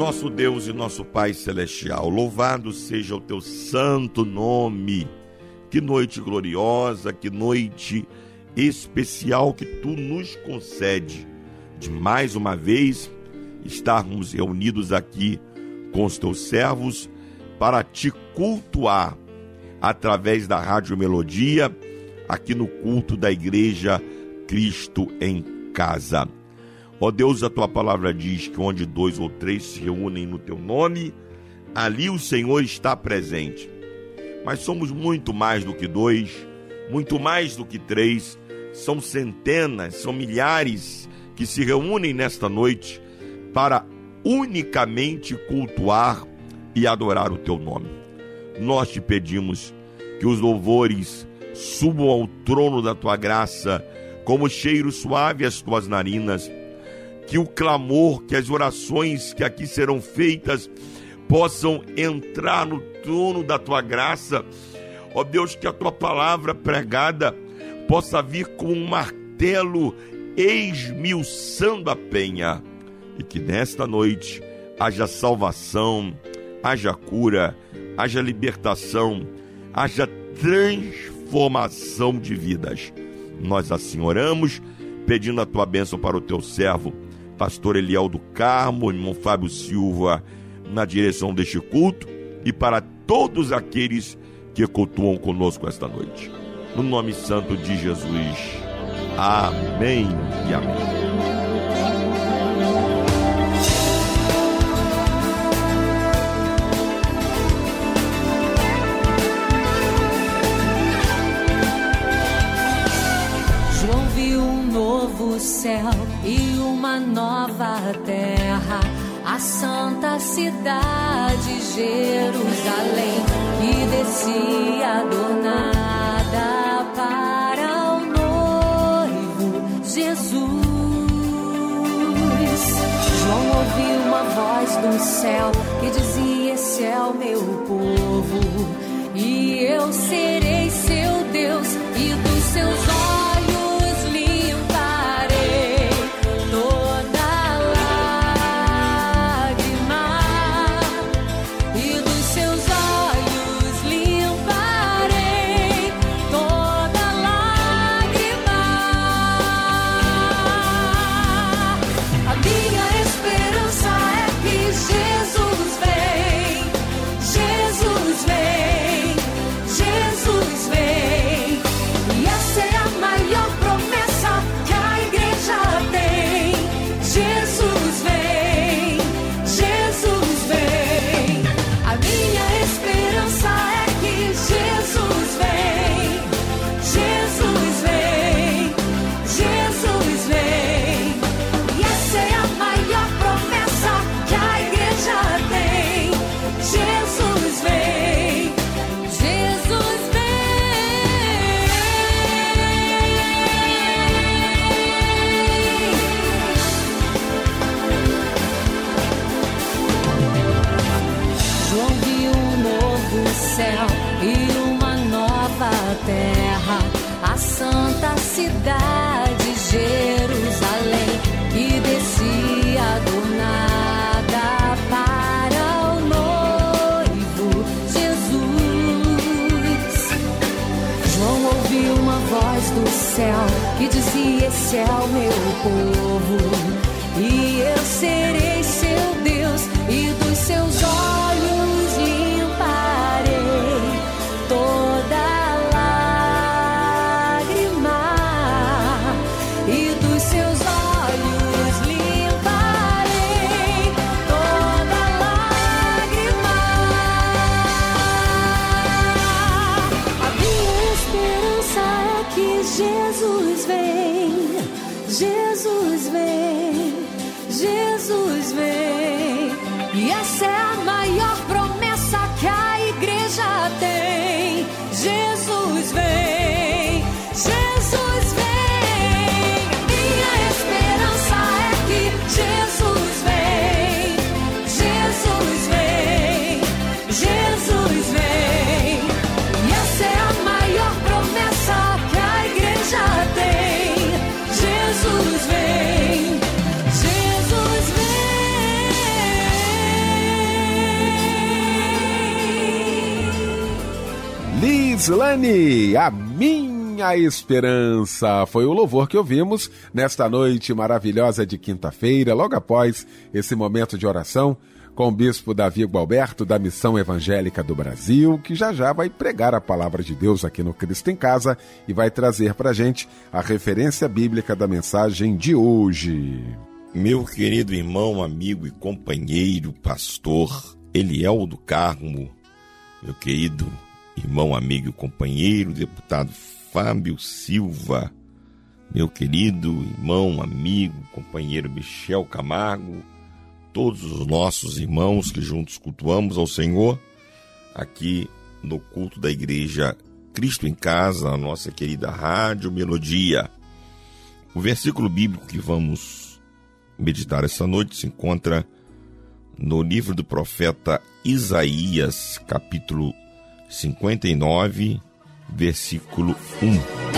Nosso Deus e nosso Pai Celestial, louvado seja o teu santo nome. Que noite gloriosa, que noite especial que tu nos concede de mais uma vez estarmos reunidos aqui com os teus servos para te cultuar através da Rádio Melodia, aqui no culto da Igreja Cristo em Casa. Ó Deus, a tua palavra diz que onde dois ou três se reúnem no teu nome, ali o Senhor está presente. Mas somos muito mais do que dois, muito mais do que três, são centenas, são milhares que se reúnem nesta noite para unicamente cultuar e adorar o teu nome. Nós te pedimos que os louvores subam ao trono da tua graça, como cheiro suave às tuas narinas que o clamor, que as orações que aqui serão feitas possam entrar no trono da tua graça. Ó Deus, que a tua palavra pregada possa vir com um martelo esmiuçando a penha e que nesta noite haja salvação, haja cura, haja libertação, haja transformação de vidas. Nós assim oramos, pedindo a tua bênção para o teu servo pastor Eliel do Carmo, irmão Fábio Silva, na direção deste culto e para todos aqueles que cultuam conosco esta noite. No nome santo de Jesus. Amém e amém. céu e uma nova terra, a santa cidade Jerusalém, que descia adornada para o noivo Jesus. João ouviu uma voz do céu que dizia: Esse é o meu povo, e eu serei seu Deus e dos que dizia: Esse é o meu povo, e eu serei seu Deus, vem. Lislane, a minha esperança. Foi o louvor que ouvimos nesta noite maravilhosa de quinta-feira, logo após esse momento de oração com o bispo Davi Gualberto da Missão Evangélica do Brasil, que já já vai pregar a palavra de Deus aqui no Cristo em Casa e vai trazer para gente a referência bíblica da mensagem de hoje. Meu querido irmão, amigo e companheiro, pastor Eliel do Carmo, meu querido irmão, amigo companheiro, deputado Fábio Silva, meu querido irmão, amigo, companheiro Michel Camargo, todos os nossos irmãos que juntos cultuamos ao Senhor, aqui no culto da igreja Cristo em Casa, a nossa querida Rádio Melodia. O versículo bíblico que vamos meditar essa noite se encontra no livro do profeta Isaías, capítulo 59, versículo 1.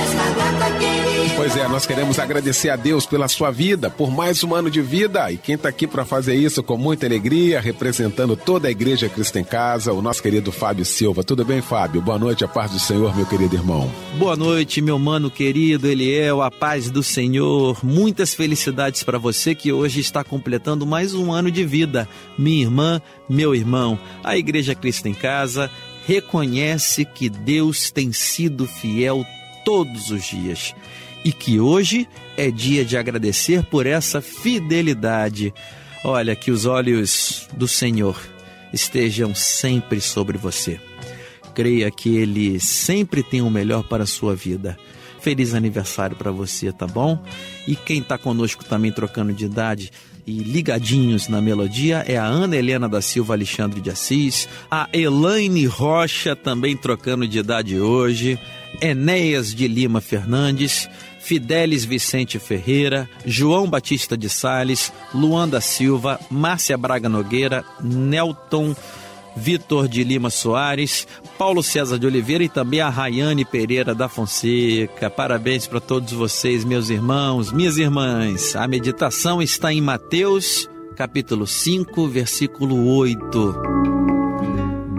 Pois é, nós queremos agradecer a Deus pela sua vida, por mais um ano de vida. E quem está aqui para fazer isso com muita alegria, representando toda a Igreja Cristo em Casa, o nosso querido Fábio Silva. Tudo bem, Fábio? Boa noite, a paz do Senhor, meu querido irmão. Boa noite, meu mano querido Eliel, a paz do Senhor. Muitas felicidades para você que hoje está completando mais um ano de vida. Minha irmã, meu irmão, a Igreja Cristo em Casa reconhece que Deus tem sido fiel todos os dias e que hoje é dia de agradecer por essa fidelidade. Olha, que os olhos do Senhor estejam sempre sobre você. Creia que Ele sempre tem o melhor para a sua vida. Feliz aniversário para você, tá bom? E quem está conosco também trocando de idade e ligadinhos na melodia é a Ana Helena da Silva Alexandre de Assis, a Elaine Rocha também trocando de idade hoje, Enéas de Lima Fernandes, Fidelis Vicente Ferreira, João Batista de Sales, Luan da Silva, Márcia Braga Nogueira, Nelton Vitor de Lima Soares, Paulo César de Oliveira e também a Rayane Pereira da Fonseca. Parabéns para todos vocês, meus irmãos, minhas irmãs. A meditação está em Mateus, capítulo 5, versículo 8.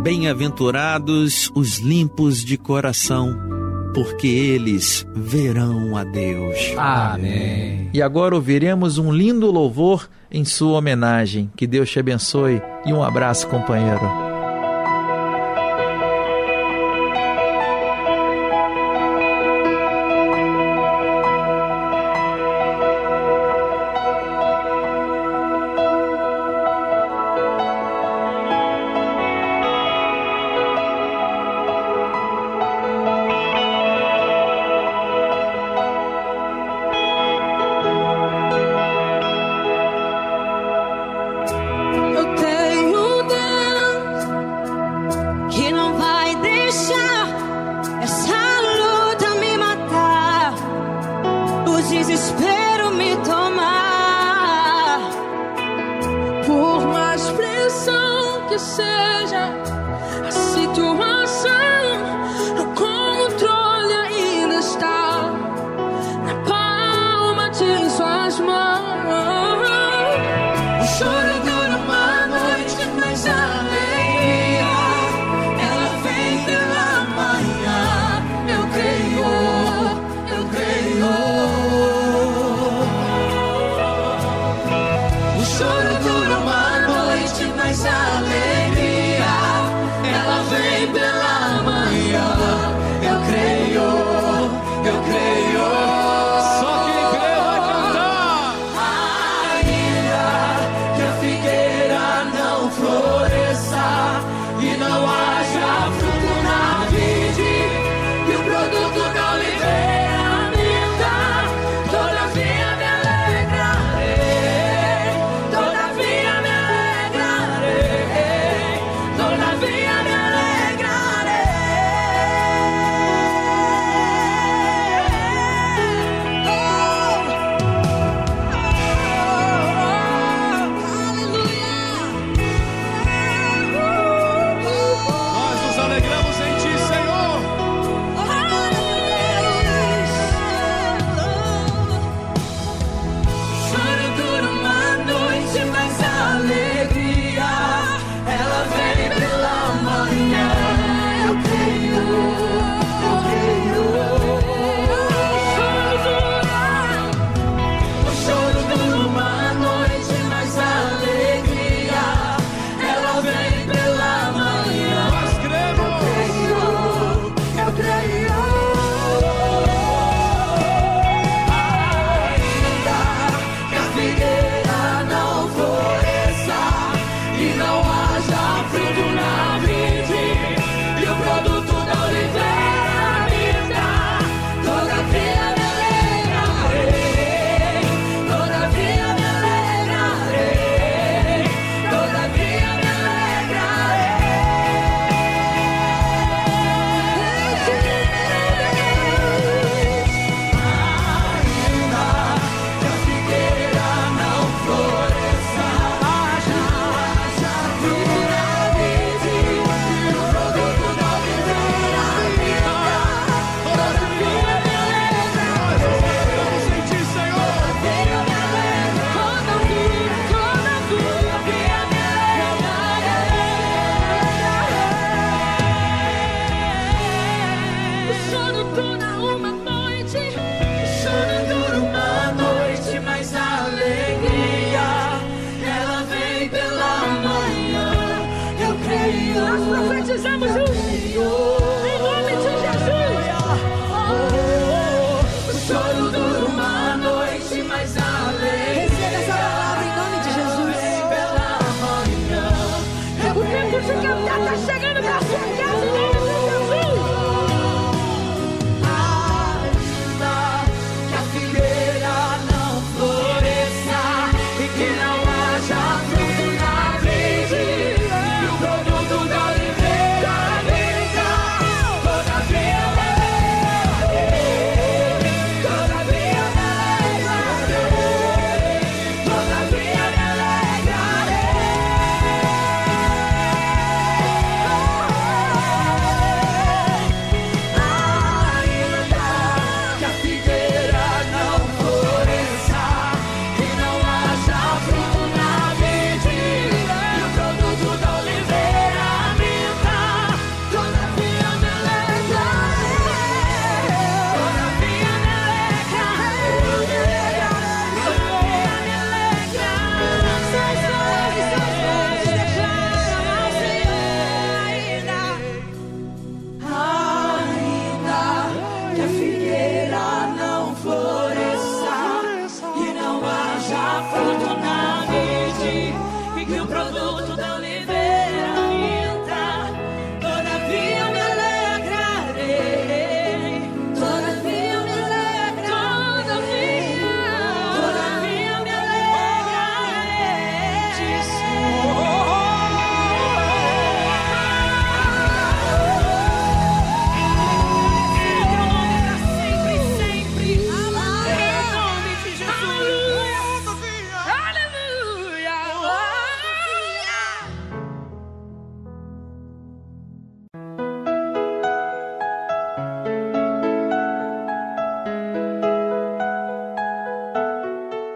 Bem-aventurados os limpos de coração, porque eles verão a Deus. Amém. E agora ouviremos um lindo louvor em sua homenagem. Que Deus te abençoe e um abraço, companheiro.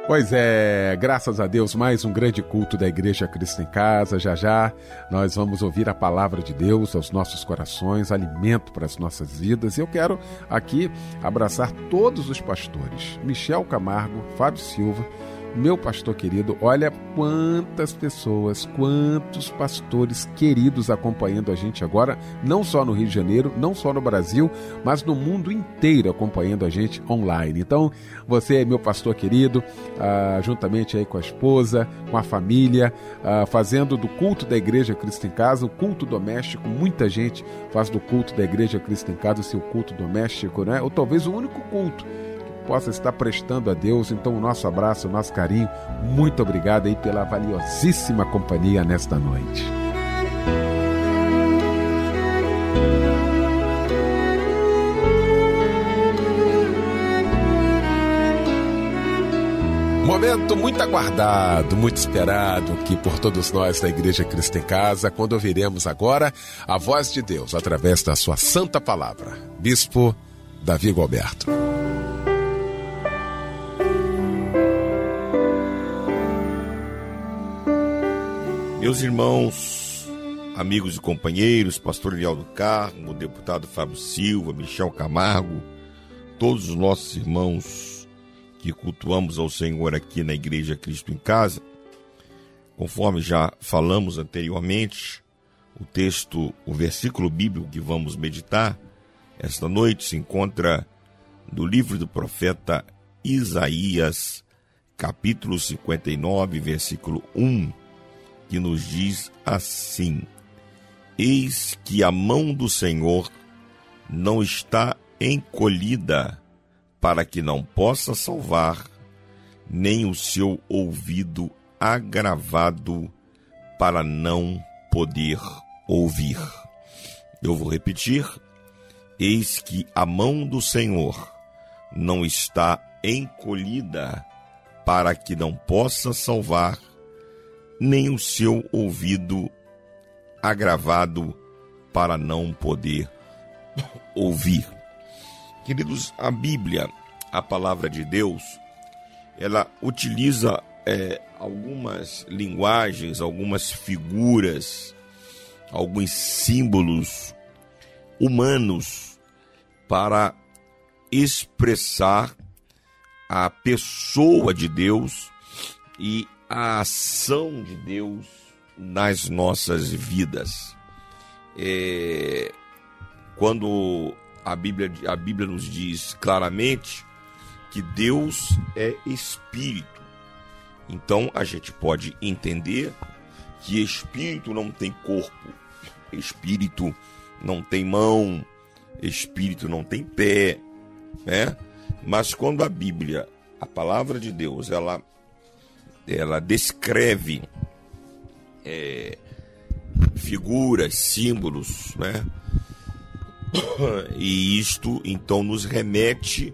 Pois é, graças a Deus, mais um grande culto da Igreja Cristo em Casa. Já já nós vamos ouvir a palavra de Deus aos nossos corações, alimento para as nossas vidas. E eu quero aqui abraçar todos os pastores: Michel Camargo, Fábio Silva meu pastor querido, olha quantas pessoas, quantos pastores queridos acompanhando a gente agora, não só no Rio de Janeiro, não só no Brasil, mas no mundo inteiro acompanhando a gente online. Então, você é meu pastor querido, ah, juntamente aí com a esposa, com a família, ah, fazendo do culto da Igreja Cristo em Casa, o culto doméstico. Muita gente faz do culto da Igreja Cristo em Casa o seu culto doméstico, né? Ou talvez o único culto possa estar prestando a Deus. Então, o nosso abraço, o nosso carinho. Muito obrigado aí pela valiosíssima companhia nesta noite. Momento muito aguardado, muito esperado aqui por todos nós da Igreja Cristo em Casa, quando ouviremos agora a voz de Deus através da sua santa palavra. Bispo Davi Gilberto. Meus irmãos, amigos e companheiros, pastor Lial do Carmo, deputado Fábio Silva, Michel Camargo, todos os nossos irmãos que cultuamos ao Senhor aqui na Igreja Cristo em Casa, conforme já falamos anteriormente, o texto, o versículo bíblico que vamos meditar esta noite se encontra no livro do profeta Isaías, capítulo 59, versículo 1 que nos diz assim: Eis que a mão do Senhor não está encolhida para que não possa salvar, nem o seu ouvido agravado para não poder ouvir. Eu vou repetir: Eis que a mão do Senhor não está encolhida para que não possa salvar, nem o seu ouvido agravado para não poder ouvir. Queridos, a Bíblia, a palavra de Deus, ela utiliza é, algumas linguagens, algumas figuras, alguns símbolos humanos para expressar a pessoa de Deus e a ação de Deus nas nossas vidas. É, quando a Bíblia, a Bíblia nos diz claramente que Deus é espírito, então a gente pode entender que espírito não tem corpo, espírito não tem mão, espírito não tem pé, né? Mas quando a Bíblia, a palavra de Deus, ela ela descreve é, figuras, símbolos, né? E isto então nos remete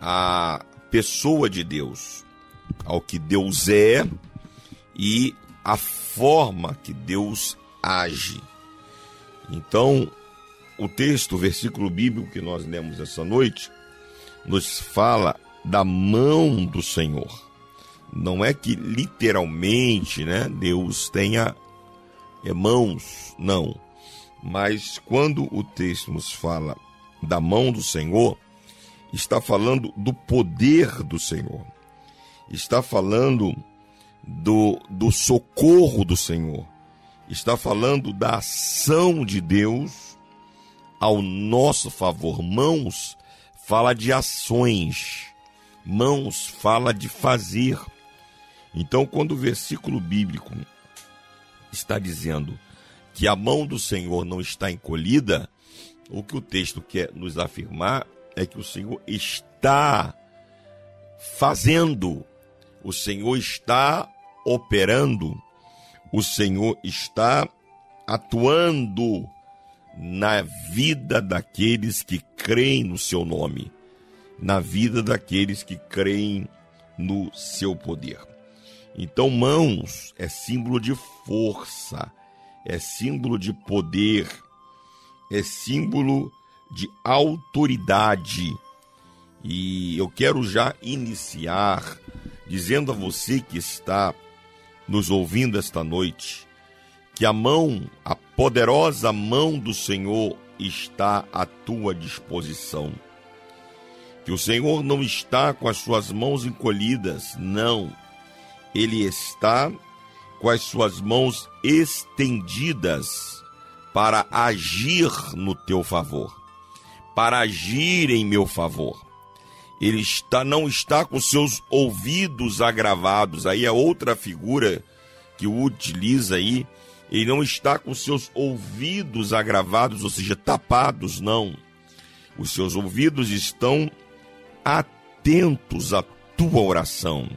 à pessoa de Deus, ao que Deus é e a forma que Deus age. Então, o texto, o versículo bíblico que nós lemos essa noite, nos fala da mão do Senhor. Não é que literalmente, né, Deus tenha mãos, não. Mas quando o texto nos fala da mão do Senhor, está falando do poder do Senhor. Está falando do, do socorro do Senhor. Está falando da ação de Deus ao nosso favor. Mãos fala de ações. Mãos fala de fazer. Então, quando o versículo bíblico está dizendo que a mão do Senhor não está encolhida, o que o texto quer nos afirmar é que o Senhor está fazendo, o Senhor está operando, o Senhor está atuando na vida daqueles que creem no seu nome, na vida daqueles que creem no seu poder. Então, mãos é símbolo de força, é símbolo de poder, é símbolo de autoridade. E eu quero já iniciar dizendo a você que está nos ouvindo esta noite, que a mão, a poderosa mão do Senhor está à tua disposição. Que o Senhor não está com as suas mãos encolhidas, não. Ele está com as suas mãos estendidas para agir no teu favor, para agir em meu favor. Ele está, não está com seus ouvidos agravados, aí é outra figura que o utiliza aí. Ele não está com seus ouvidos agravados, ou seja, tapados, não. Os seus ouvidos estão atentos à tua oração.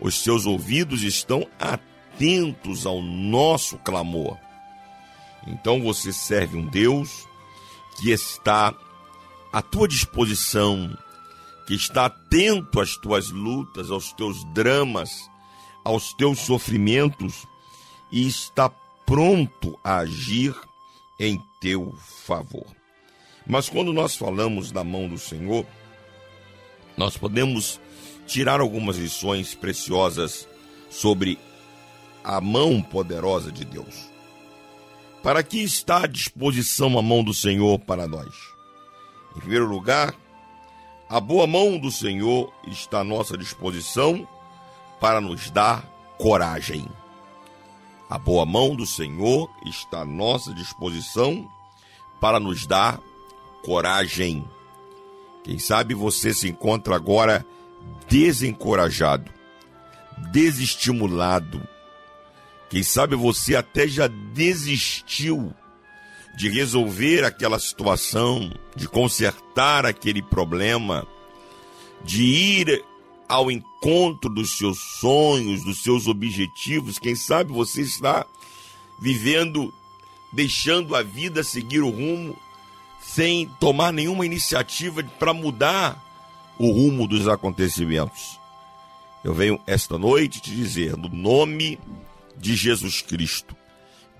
Os seus ouvidos estão atentos ao nosso clamor. Então você serve um Deus que está à tua disposição, que está atento às tuas lutas, aos teus dramas, aos teus sofrimentos e está pronto a agir em teu favor. Mas quando nós falamos da mão do Senhor, nós podemos tirar algumas lições preciosas sobre a mão poderosa de Deus. Para que está à disposição a mão do Senhor para nós? Em primeiro lugar, a boa mão do Senhor está à nossa disposição para nos dar coragem. A boa mão do Senhor está à nossa disposição para nos dar coragem. Quem sabe você se encontra agora desencorajado, desestimulado. Quem sabe você até já desistiu de resolver aquela situação, de consertar aquele problema, de ir ao encontro dos seus sonhos, dos seus objetivos. Quem sabe você está vivendo, deixando a vida seguir o rumo sem tomar nenhuma iniciativa para mudar o rumo dos acontecimentos. Eu venho esta noite te dizer, no nome de Jesus Cristo,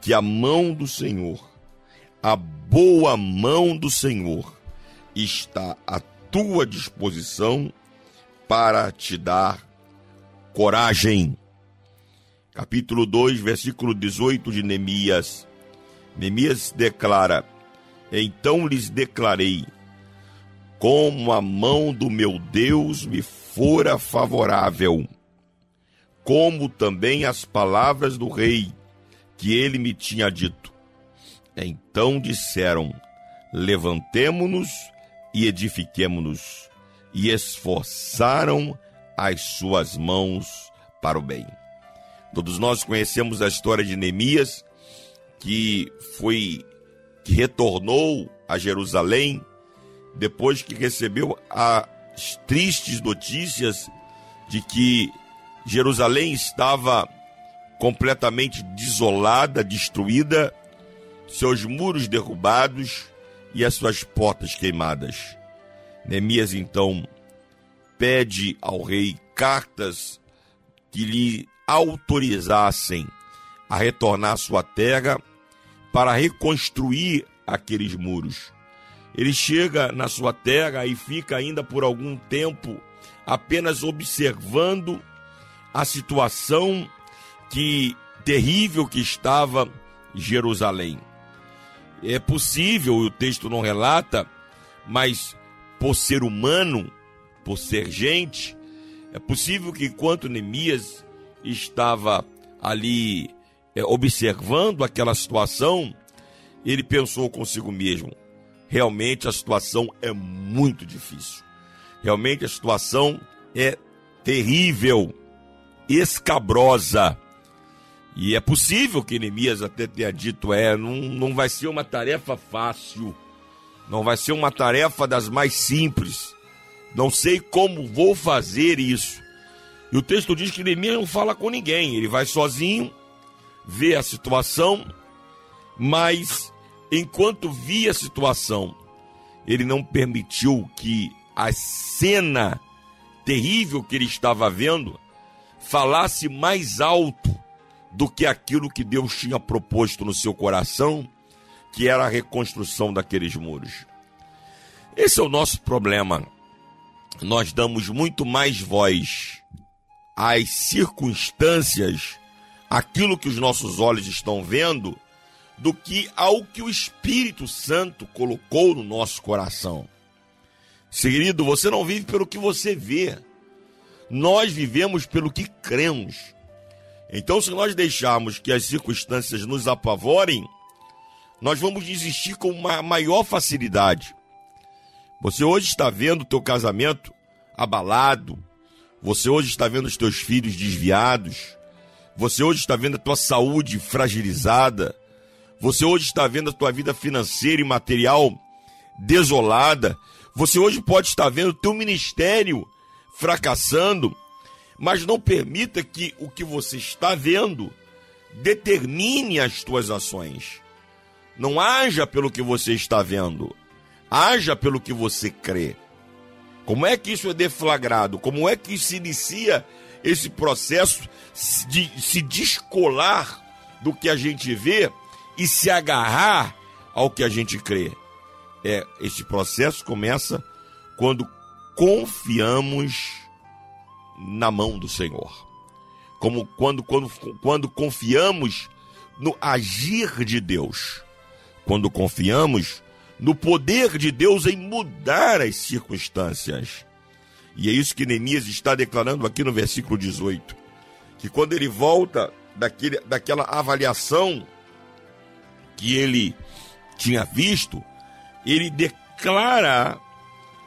que a mão do Senhor, a boa mão do Senhor, está à tua disposição para te dar coragem. Capítulo 2, versículo 18 de Neemias. Neemias declara: então lhes declarei: Como a mão do meu Deus me fora favorável, como também as palavras do rei que ele me tinha dito. Então disseram: Levantemo-nos e edifiquemo-nos, e esforçaram as suas mãos para o bem. Todos nós conhecemos a história de Neemias, que foi que retornou a Jerusalém depois que recebeu as tristes notícias de que Jerusalém estava completamente desolada, destruída, seus muros derrubados e as suas portas queimadas. Neemias então pede ao rei cartas que lhe autorizassem a retornar à sua terra para reconstruir aqueles muros. Ele chega na sua terra e fica ainda por algum tempo apenas observando a situação que terrível que estava Jerusalém. É possível, o texto não relata, mas por ser humano, por ser gente, é possível que enquanto Neemias estava ali é, observando aquela situação, ele pensou consigo mesmo: realmente a situação é muito difícil. Realmente a situação é terrível, escabrosa. E é possível que Neemias até tenha dito: é, não, não vai ser uma tarefa fácil, não vai ser uma tarefa das mais simples. Não sei como vou fazer isso. E o texto diz que Neemias não fala com ninguém, ele vai sozinho vê a situação, mas enquanto via a situação, ele não permitiu que a cena terrível que ele estava vendo falasse mais alto do que aquilo que Deus tinha proposto no seu coração, que era a reconstrução daqueles muros. Esse é o nosso problema. Nós damos muito mais voz as circunstâncias, aquilo que os nossos olhos estão vendo, do que ao que o Espírito Santo colocou no nosso coração. Querido, você não vive pelo que você vê. Nós vivemos pelo que cremos. Então, se nós deixarmos que as circunstâncias nos apavorem, nós vamos desistir com uma maior facilidade. Você hoje está vendo o teu casamento abalado, você hoje está vendo os teus filhos desviados, você hoje está vendo a tua saúde fragilizada, você hoje está vendo a tua vida financeira e material desolada, você hoje pode estar vendo o teu ministério fracassando, mas não permita que o que você está vendo determine as tuas ações. Não haja pelo que você está vendo, haja pelo que você crê. Como é que isso é deflagrado? Como é que se inicia esse processo de se descolar do que a gente vê e se agarrar ao que a gente crê? É, esse processo começa quando confiamos na mão do Senhor. Como quando, quando, quando confiamos no agir de Deus quando confiamos no poder de Deus em mudar as circunstâncias. E é isso que Neemias está declarando aqui no versículo 18. Que quando ele volta daquele, daquela avaliação que ele tinha visto, ele declara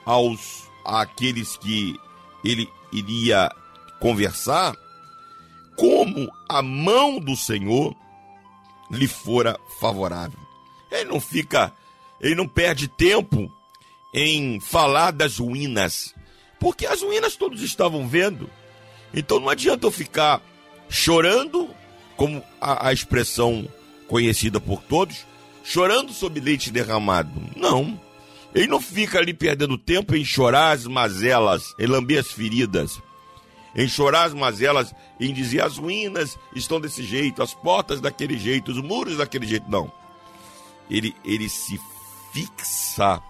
aos àqueles que ele iria conversar como a mão do Senhor lhe fora favorável. Ele não fica, ele não perde tempo em falar das ruínas, porque as ruínas todos estavam vendo. Então não adianta eu ficar chorando, como a, a expressão conhecida por todos, chorando sob leite derramado. Não. Ele não fica ali perdendo tempo em chorar as mazelas, em lamber as feridas, em chorar as mazelas, em dizer as ruínas estão desse jeito, as portas daquele jeito, os muros daquele jeito. Não ele, ele se fixa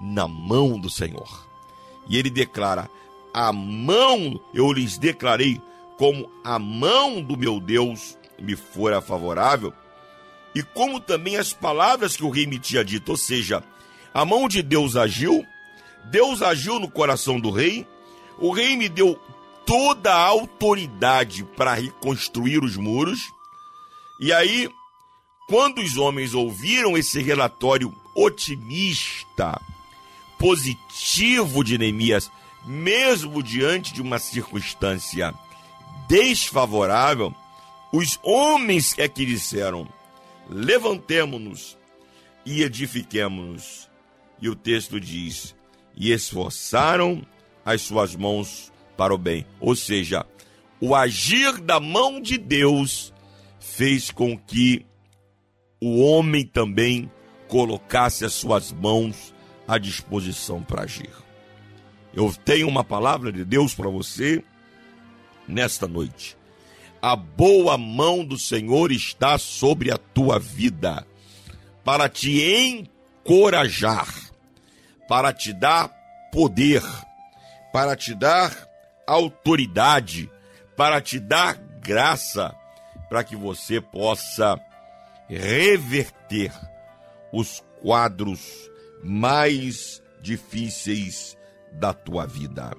na mão do Senhor. E ele declara: A mão eu lhes declarei como a mão do meu Deus me fora favorável, e como também as palavras que o rei me tinha dito, ou seja, a mão de Deus agiu, Deus agiu no coração do rei, o rei me deu toda a autoridade para reconstruir os muros, e aí quando os homens ouviram esse relatório otimista, positivo de Neemias, mesmo diante de uma circunstância desfavorável, os homens é que disseram: levantemo-nos e edifiquemo-nos. E o texto diz: e esforçaram as suas mãos para o bem. Ou seja, o agir da mão de Deus fez com que o homem também colocasse as suas mãos à disposição para agir. Eu tenho uma palavra de Deus para você nesta noite. A boa mão do Senhor está sobre a tua vida para te encorajar, para te dar poder, para te dar autoridade, para te dar graça, para que você possa reverter os quadros mais difíceis da tua vida.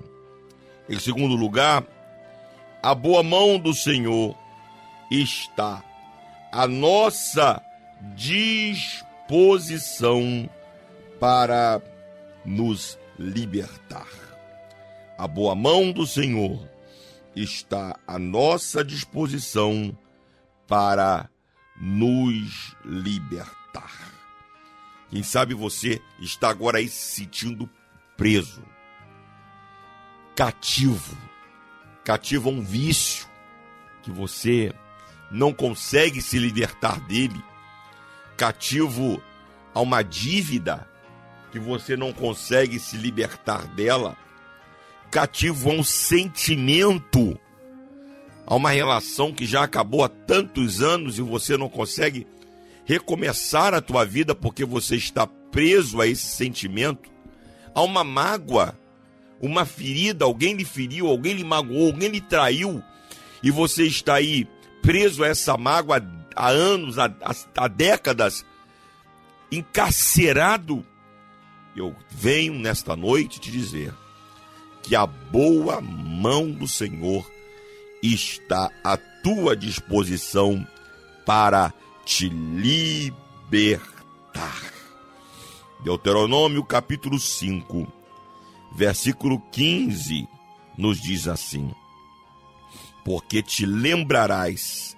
Em segundo lugar, a boa mão do Senhor está à nossa disposição para nos libertar. A boa mão do Senhor está à nossa disposição para nos libertar. Quem sabe você está agora aí se sentindo preso, cativo, cativo a um vício que você não consegue se libertar dele, cativo a uma dívida que você não consegue se libertar dela, cativo a um sentimento a uma relação que já acabou há tantos anos e você não consegue recomeçar a tua vida porque você está preso a esse sentimento, a uma mágoa, uma ferida, alguém lhe feriu, alguém lhe magoou, alguém lhe traiu, e você está aí preso a essa mágoa há anos, há, há, décadas, encarcerado, eu venho nesta noite te dizer que a boa mão do Senhor está à tua disposição para te libertar. Deuteronômio capítulo 5, versículo 15, nos diz assim: Porque te lembrarás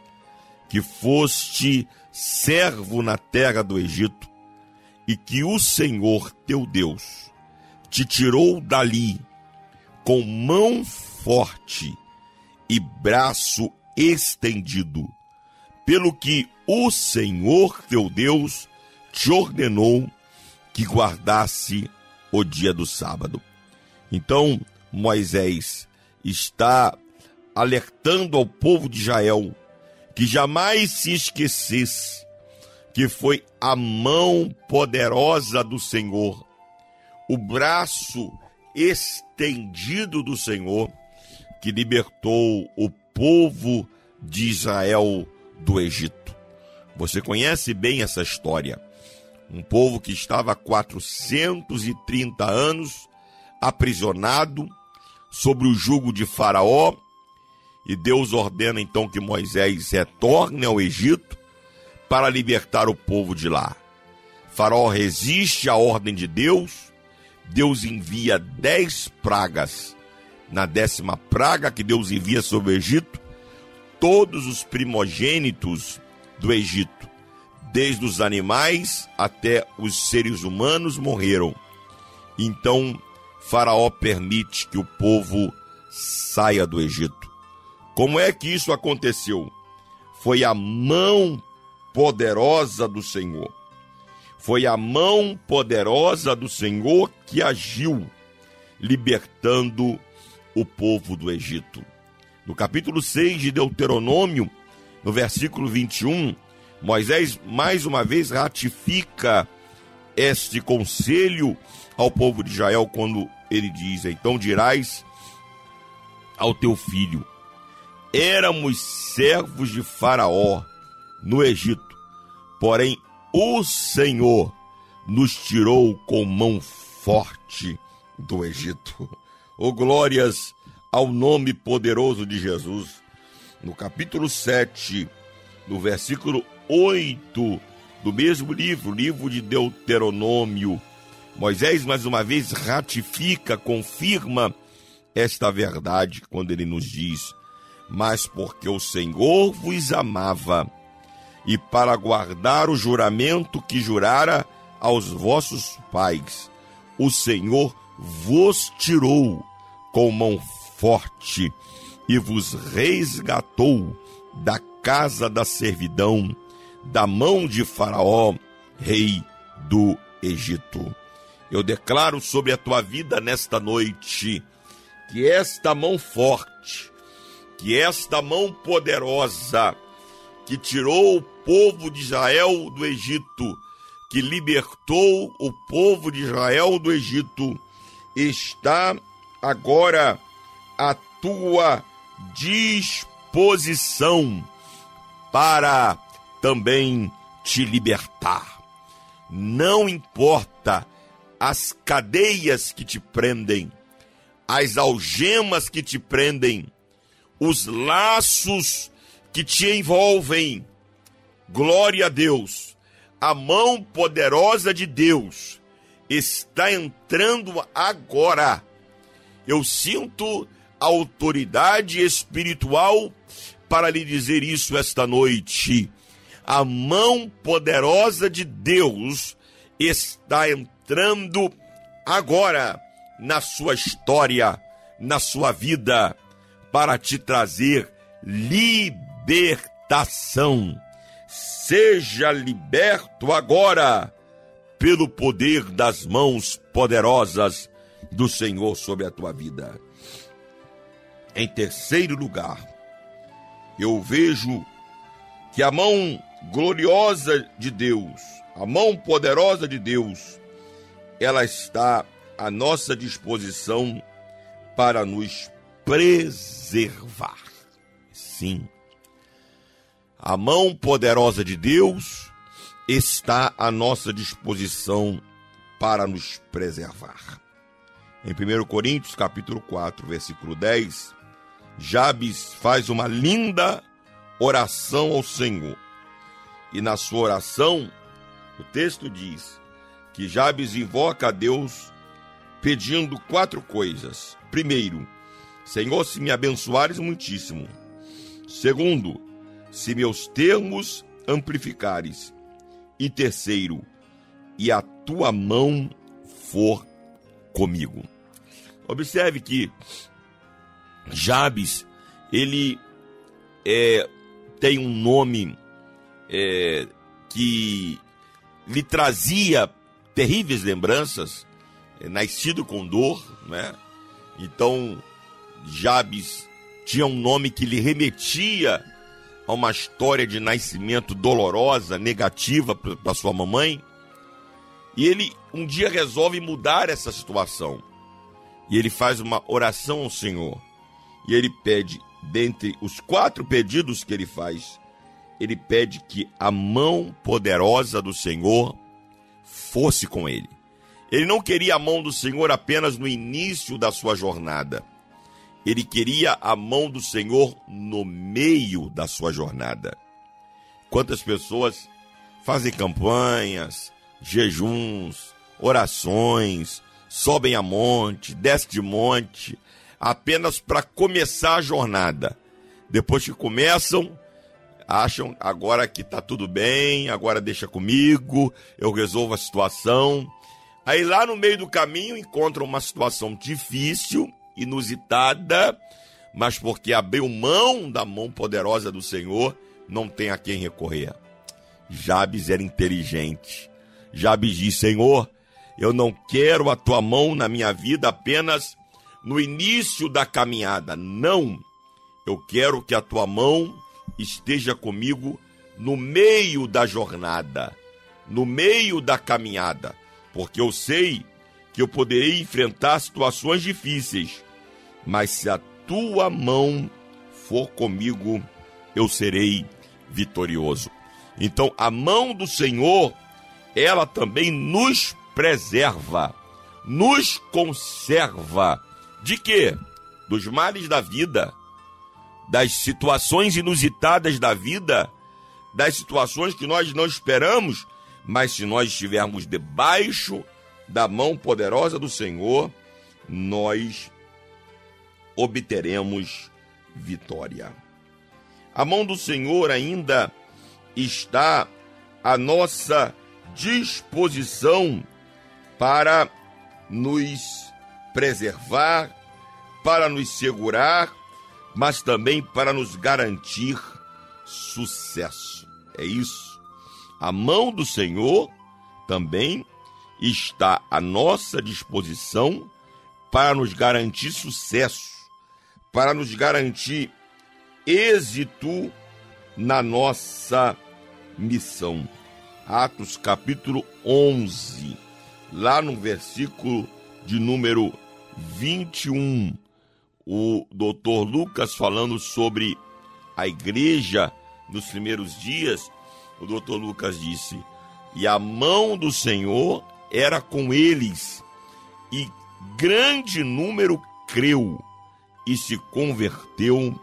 que foste servo na terra do Egito, e que o Senhor teu Deus te tirou dali com mão forte e braço estendido, pelo que o Senhor teu Deus te ordenou que guardasse o dia do sábado. Então Moisés está alertando ao povo de Israel que jamais se esquecesse que foi a mão poderosa do Senhor, o braço estendido do Senhor, que libertou o povo de Israel do Egito. Você conhece bem essa história. Um povo que estava há 430 anos aprisionado sobre o jugo de Faraó, e Deus ordena então que Moisés retorne ao Egito para libertar o povo de lá. Faraó resiste à ordem de Deus, Deus envia dez pragas. Na décima praga que Deus envia sobre o Egito, todos os primogênitos do Egito, desde os animais até os seres humanos, morreram. Então, Faraó permite que o povo saia do Egito. Como é que isso aconteceu? Foi a mão poderosa do Senhor. Foi a mão poderosa do Senhor que agiu, libertando o povo do Egito. No capítulo 6 de Deuteronômio, no versículo 21, Moisés mais uma vez ratifica este conselho ao povo de Israel quando ele diz: Então dirás ao teu filho: Éramos servos de Faraó no Egito. Porém, o Senhor nos tirou com mão forte do Egito. Oh, glórias ao nome poderoso de Jesus. No capítulo 7, no versículo 8 do mesmo livro, livro de Deuteronômio, Moisés mais uma vez ratifica, confirma esta verdade quando ele nos diz: Mas porque o Senhor vos amava, e para guardar o juramento que jurara aos vossos pais. O Senhor vos tirou com mão forte e vos resgatou da casa da servidão, da mão de Faraó, rei do Egito. Eu declaro sobre a tua vida nesta noite que esta mão forte, que esta mão poderosa, que tirou o povo de Israel do Egito, que libertou o povo de Israel do Egito, está agora à tua disposição para também te libertar. Não importa as cadeias que te prendem, as algemas que te prendem, os laços que te envolvem. Glória a Deus. A mão poderosa de Deus está entrando agora. Eu sinto autoridade espiritual para lhe dizer isso esta noite. A mão poderosa de Deus está entrando agora na sua história, na sua vida, para te trazer libertação. Seja liberto agora pelo poder das mãos poderosas do Senhor sobre a tua vida. Em terceiro lugar, eu vejo que a mão gloriosa de Deus, a mão poderosa de Deus, ela está à nossa disposição para nos preservar. Sim. A mão poderosa de Deus está à nossa disposição para nos preservar. Em 1 Coríntios, capítulo 4, versículo 10, Jabes faz uma linda oração ao Senhor. E na sua oração, o texto diz que Jabes invoca a Deus pedindo quatro coisas. Primeiro, Senhor, se me abençoares muitíssimo. Segundo, se meus termos amplificares. E terceiro, e a tua mão for comigo. Observe que Jabes, ele é, tem um nome é, que lhe trazia terríveis lembranças, é, nascido com dor, né? Então, Jabes tinha um nome que lhe remetia a uma história de nascimento dolorosa, negativa para sua mamãe. E ele um dia resolve mudar essa situação. E ele faz uma oração ao Senhor. E ele pede, dentre os quatro pedidos que ele faz, ele pede que a mão poderosa do Senhor fosse com ele. Ele não queria a mão do Senhor apenas no início da sua jornada. Ele queria a mão do Senhor no meio da sua jornada. Quantas pessoas fazem campanhas, jejuns, orações, sobem a monte, descem de monte, apenas para começar a jornada. Depois que começam, acham agora que está tudo bem, agora deixa comigo, eu resolvo a situação. Aí lá no meio do caminho encontram uma situação difícil inusitada, mas porque abriu mão da mão poderosa do Senhor, não tem a quem recorrer. Jabes era inteligente. Jabes disse: Senhor, eu não quero a tua mão na minha vida apenas no início da caminhada. Não. Eu quero que a tua mão esteja comigo no meio da jornada, no meio da caminhada, porque eu sei que eu poderei enfrentar situações difíceis, mas se a tua mão for comigo, eu serei vitorioso. Então, a mão do Senhor, ela também nos preserva, nos conserva. De quê? Dos males da vida, das situações inusitadas da vida, das situações que nós não esperamos, mas se nós estivermos debaixo da mão poderosa do Senhor, nós obteremos vitória. A mão do Senhor ainda está à nossa disposição para nos preservar, para nos segurar, mas também para nos garantir sucesso. É isso. A mão do Senhor também está à nossa disposição para nos garantir sucesso, para nos garantir êxito na nossa missão. Atos capítulo 11, lá no versículo de número 21, o doutor Lucas falando sobre a igreja nos primeiros dias, o doutor Lucas disse: E a mão do Senhor era com eles, e grande número creu e se converteu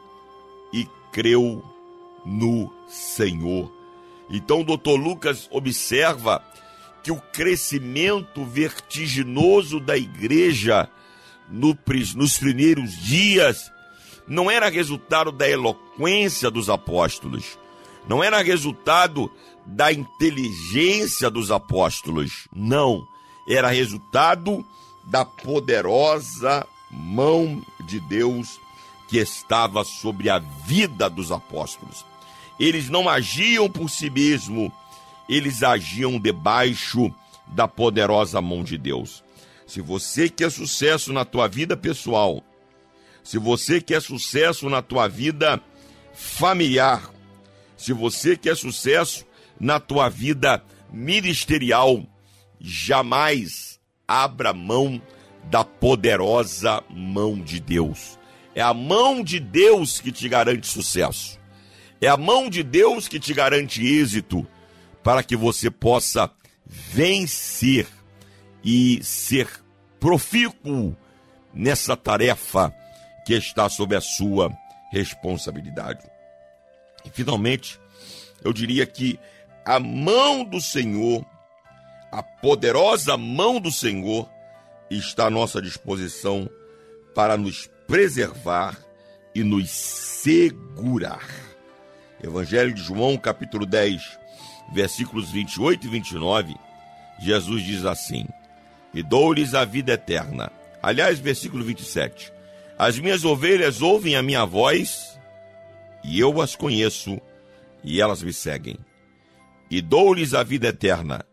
e creu no Senhor. Então o doutor Lucas observa que o crescimento vertiginoso da igreja no, nos primeiros dias não era resultado da eloquência dos apóstolos, não era resultado da inteligência dos apóstolos. Não, era resultado da poderosa mão de Deus que estava sobre a vida dos apóstolos. Eles não agiam por si mesmos, eles agiam debaixo da poderosa mão de Deus. Se você quer sucesso na tua vida pessoal, se você quer sucesso na tua vida familiar, se você quer sucesso na tua vida ministerial, jamais abra mão da poderosa mão de Deus. É a mão de Deus que te garante sucesso. É a mão de Deus que te garante êxito para que você possa vencer e ser profícuo nessa tarefa que está sob a sua responsabilidade. E finalmente, eu diria que a mão do Senhor, a poderosa mão do Senhor, está à nossa disposição para nos preservar e nos segurar. Evangelho de João, capítulo 10, versículos 28 e 29, Jesus diz assim: E dou-lhes a vida eterna. Aliás, versículo 27. As minhas ovelhas ouvem a minha voz, e eu as conheço, e elas me seguem. E dou-lhes a vida eterna,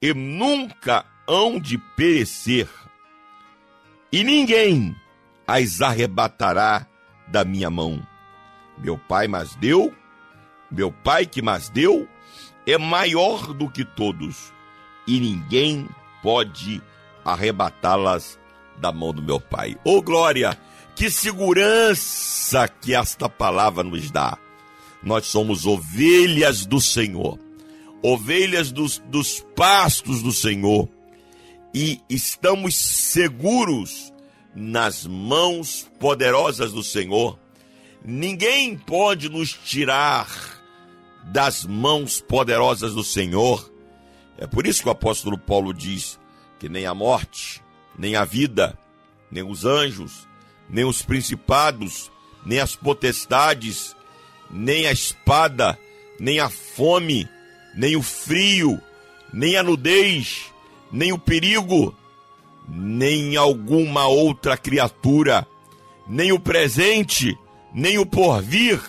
e nunca hão de perecer, e ninguém as arrebatará da minha mão. Meu Pai mas deu, meu Pai que mas deu, é maior do que todos, e ninguém pode arrebatá-las da mão do meu Pai. Ô oh, glória! Que segurança que esta palavra nos dá. Nós somos ovelhas do Senhor, ovelhas dos, dos pastos do Senhor, e estamos seguros nas mãos poderosas do Senhor. Ninguém pode nos tirar das mãos poderosas do Senhor. É por isso que o apóstolo Paulo diz que nem a morte, nem a vida, nem os anjos, nem os principados, nem as potestades, nem a espada, nem a fome, nem o frio, nem a nudez, nem o perigo, nem alguma outra criatura, nem o presente, nem o porvir,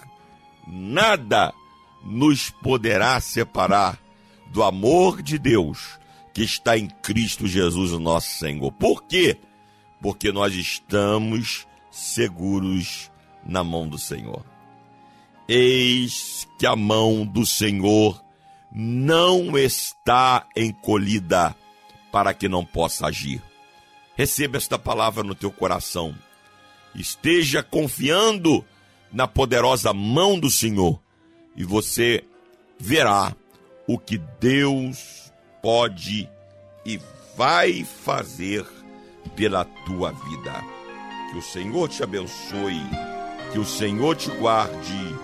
nada nos poderá separar do amor de Deus que está em Cristo Jesus, nosso Senhor. Por quê? Porque nós estamos seguros na mão do Senhor. Eis que a mão do Senhor não está encolhida para que não possa agir. Receba esta palavra no teu coração. Esteja confiando na poderosa mão do Senhor e você verá o que Deus pode e vai fazer pela tua vida. Que o Senhor te abençoe, que o Senhor te guarde,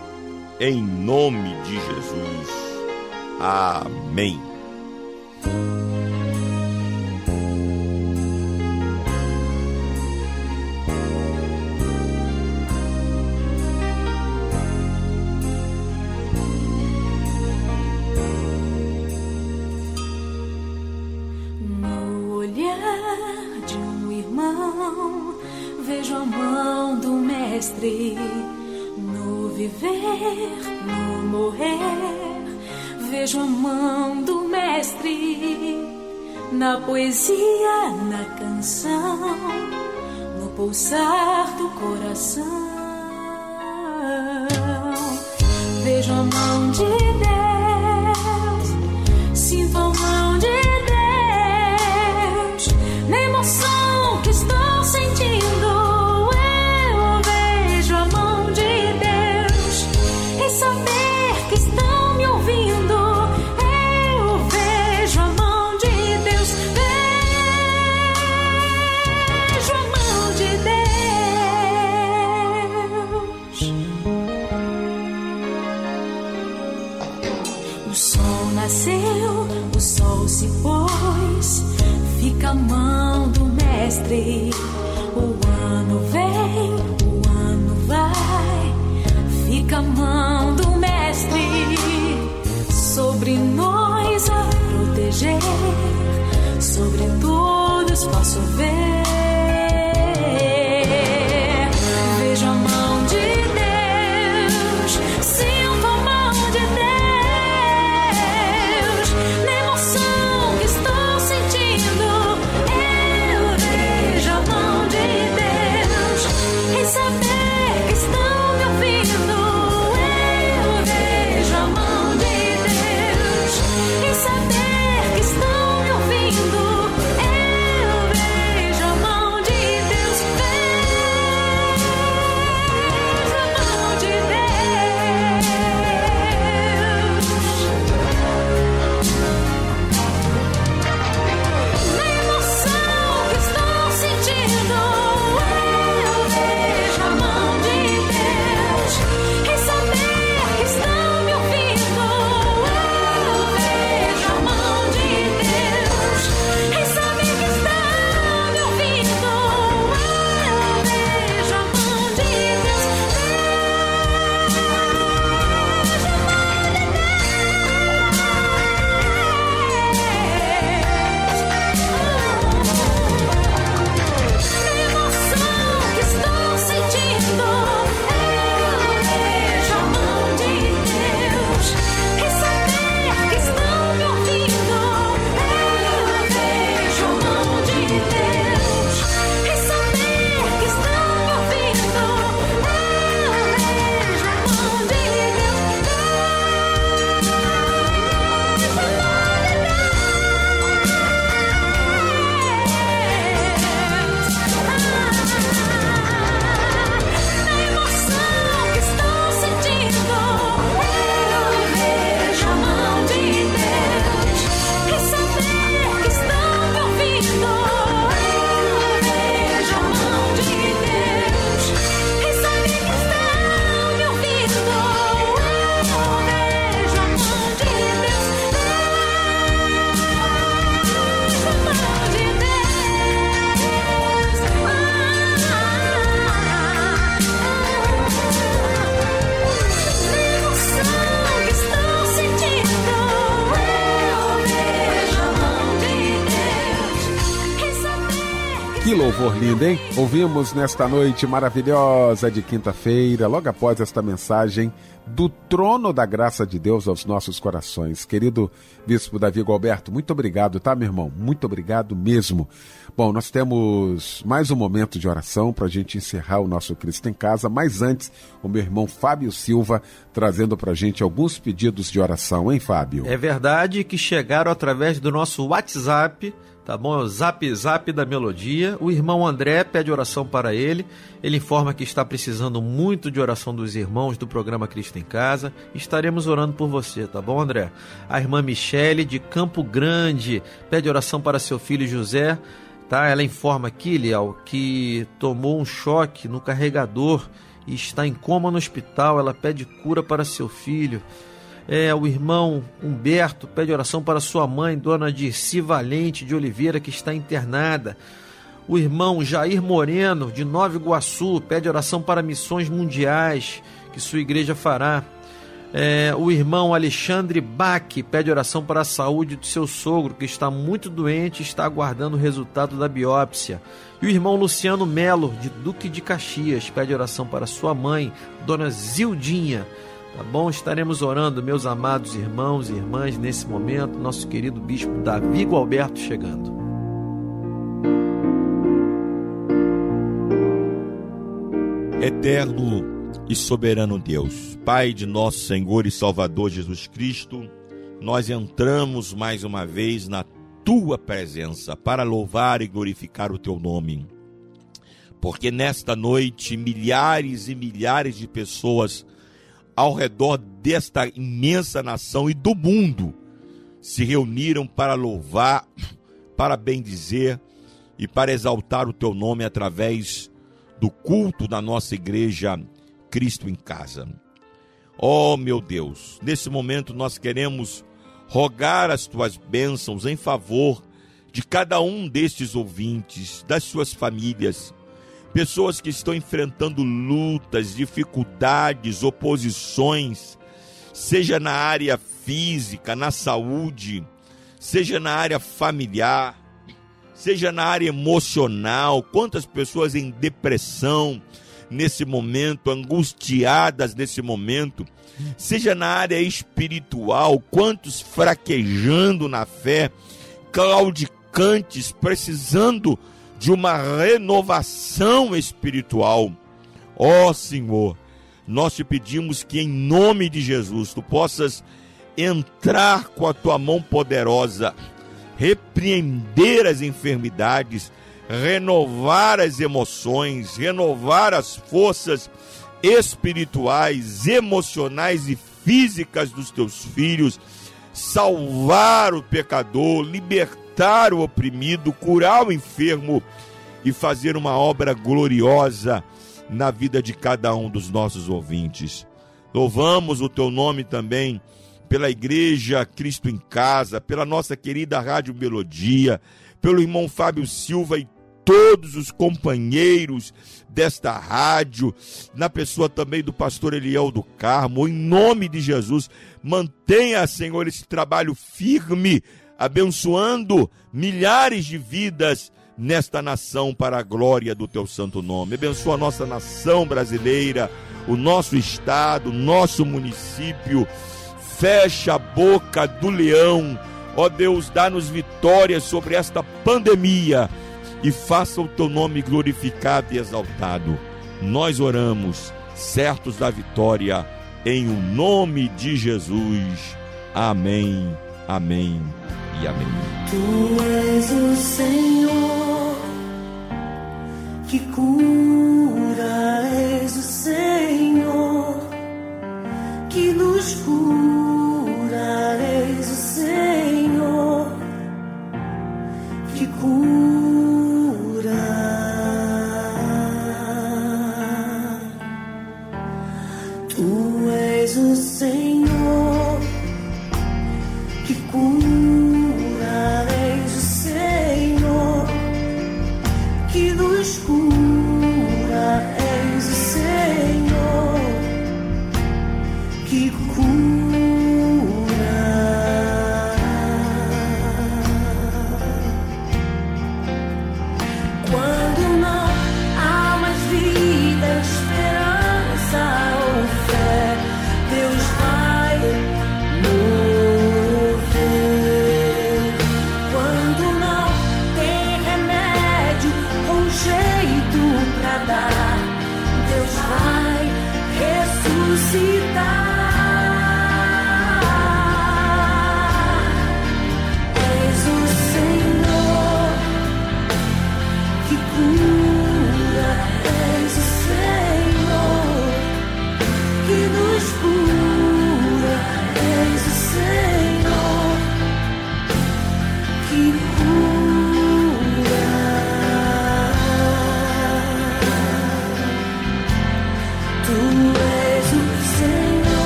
em nome de Jesus. Amém. No morrer. Vejo a mão do mestre na poesia, na canção, no pulsar do coração. Vejo a mão de Lindo, hein? Ouvimos nesta noite maravilhosa de quinta-feira, logo após esta mensagem do trono da graça de Deus aos nossos corações. Querido Bispo Davi Alberto, muito obrigado, tá, meu irmão? Muito obrigado mesmo. Bom, nós temos mais um momento de oração para a gente encerrar o nosso Cristo em Casa, mas antes, o meu irmão Fábio Silva trazendo para a gente alguns pedidos de oração, hein, Fábio? É verdade que chegaram através do nosso WhatsApp tá bom? É o zap zap da melodia. O irmão André pede oração para ele. Ele informa que está precisando muito de oração dos irmãos do programa Cristo em Casa. Estaremos orando por você, tá bom, André? A irmã Michele de Campo Grande pede oração para seu filho José. Tá? Ela informa aqui, Liel, que tomou um choque no carregador e está em coma no hospital. Ela pede cura para seu filho. É, o irmão Humberto pede oração para sua mãe, dona Dirci Valente de Oliveira, que está internada. O irmão Jair Moreno, de Nova Iguaçu, pede oração para missões mundiais que sua igreja fará. É, o irmão Alexandre Bach pede oração para a saúde do seu sogro, que está muito doente e está aguardando o resultado da biópsia. E o irmão Luciano Melo, de Duque de Caxias, pede oração para sua mãe, dona Zildinha Tá bom? Estaremos orando, meus amados irmãos e irmãs, nesse momento, nosso querido bispo Davi Alberto chegando. Eterno e soberano Deus, Pai de nosso Senhor e Salvador Jesus Cristo, nós entramos mais uma vez na tua presença para louvar e glorificar o teu nome. Porque nesta noite milhares e milhares de pessoas ao redor desta imensa nação e do mundo se reuniram para louvar, para bendizer e para exaltar o teu nome através do culto da nossa igreja Cristo em Casa. Oh, meu Deus, nesse momento nós queremos rogar as tuas bênçãos em favor de cada um destes ouvintes, das suas famílias, pessoas que estão enfrentando lutas, dificuldades, oposições, seja na área física, na saúde, seja na área familiar, seja na área emocional, quantas pessoas em depressão nesse momento, angustiadas nesse momento, seja na área espiritual, quantos fraquejando na fé, claudicantes, precisando de uma renovação espiritual. Ó oh, Senhor, nós te pedimos que em nome de Jesus tu possas entrar com a tua mão poderosa, repreender as enfermidades, renovar as emoções, renovar as forças espirituais, emocionais e físicas dos teus filhos, salvar o pecador, libertar libertar o oprimido, curar o enfermo e fazer uma obra gloriosa na vida de cada um dos nossos ouvintes. Louvamos o teu nome também pela Igreja Cristo em Casa, pela nossa querida Rádio Melodia, pelo irmão Fábio Silva e todos os companheiros desta rádio, na pessoa também do pastor Eliel do Carmo, em nome de Jesus, mantenha, Senhor, esse trabalho firme abençoando milhares de vidas nesta nação para a glória do teu santo nome. Abençoa a nossa nação brasileira, o nosso estado, o nosso município. Fecha a boca do leão. Ó Deus, dá-nos vitórias sobre esta pandemia e faça o teu nome glorificado e exaltado. Nós oramos, certos da vitória, em o nome de Jesus. Amém. Amém e amém. Tu és o Senhor que cura,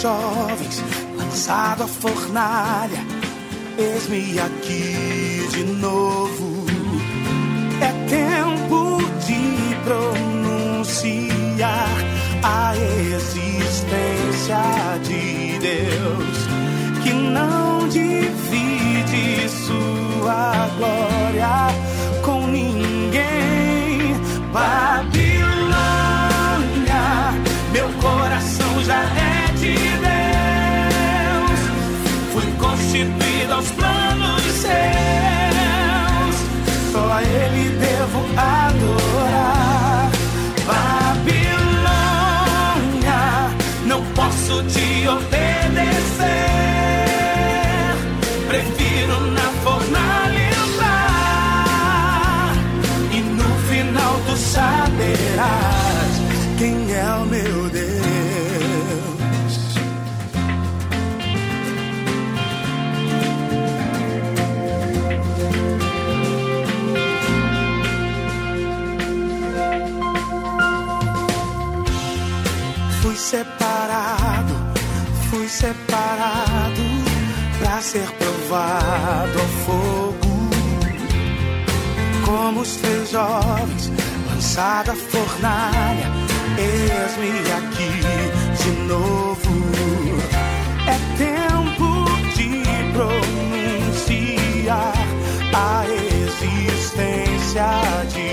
Jovens, lançado à fornalha, eis-me aqui de novo. É tempo de pronunciar a existência de Deus, que não divide sua glória ser provado ao fogo. Como os três jovens, lançada a fornalha, eis-me aqui de novo. É tempo de pronunciar a existência de